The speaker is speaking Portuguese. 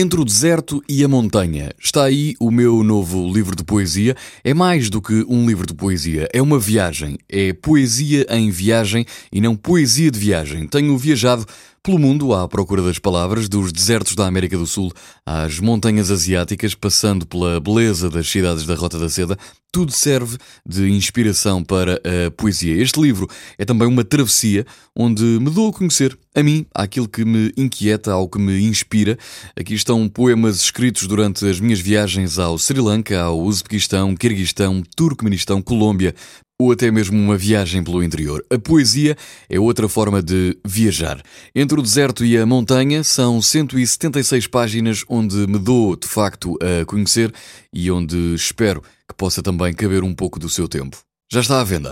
Entre o deserto e a montanha está aí o meu novo livro de poesia. É mais do que um livro de poesia, é uma viagem. É poesia em viagem e não poesia de viagem. Tenho viajado pelo mundo à procura das palavras, dos desertos da América do Sul às montanhas asiáticas, passando pela beleza das cidades da Rota da Seda, tudo serve de inspiração para a poesia. Este livro é também uma travessia onde me dou a conhecer a mim, aquilo que me inquieta, ao que me inspira. Aqui estão poemas escritos durante as minhas viagens ao Sri Lanka, ao Uzbequistão, Quirguistão, Turcomenistão, Colômbia, ou até mesmo uma viagem pelo interior. A poesia é outra forma de viajar. Entre o deserto e a montanha são 176 páginas onde me dou de facto a conhecer e onde espero que possa também caber um pouco do seu tempo. Já está à venda.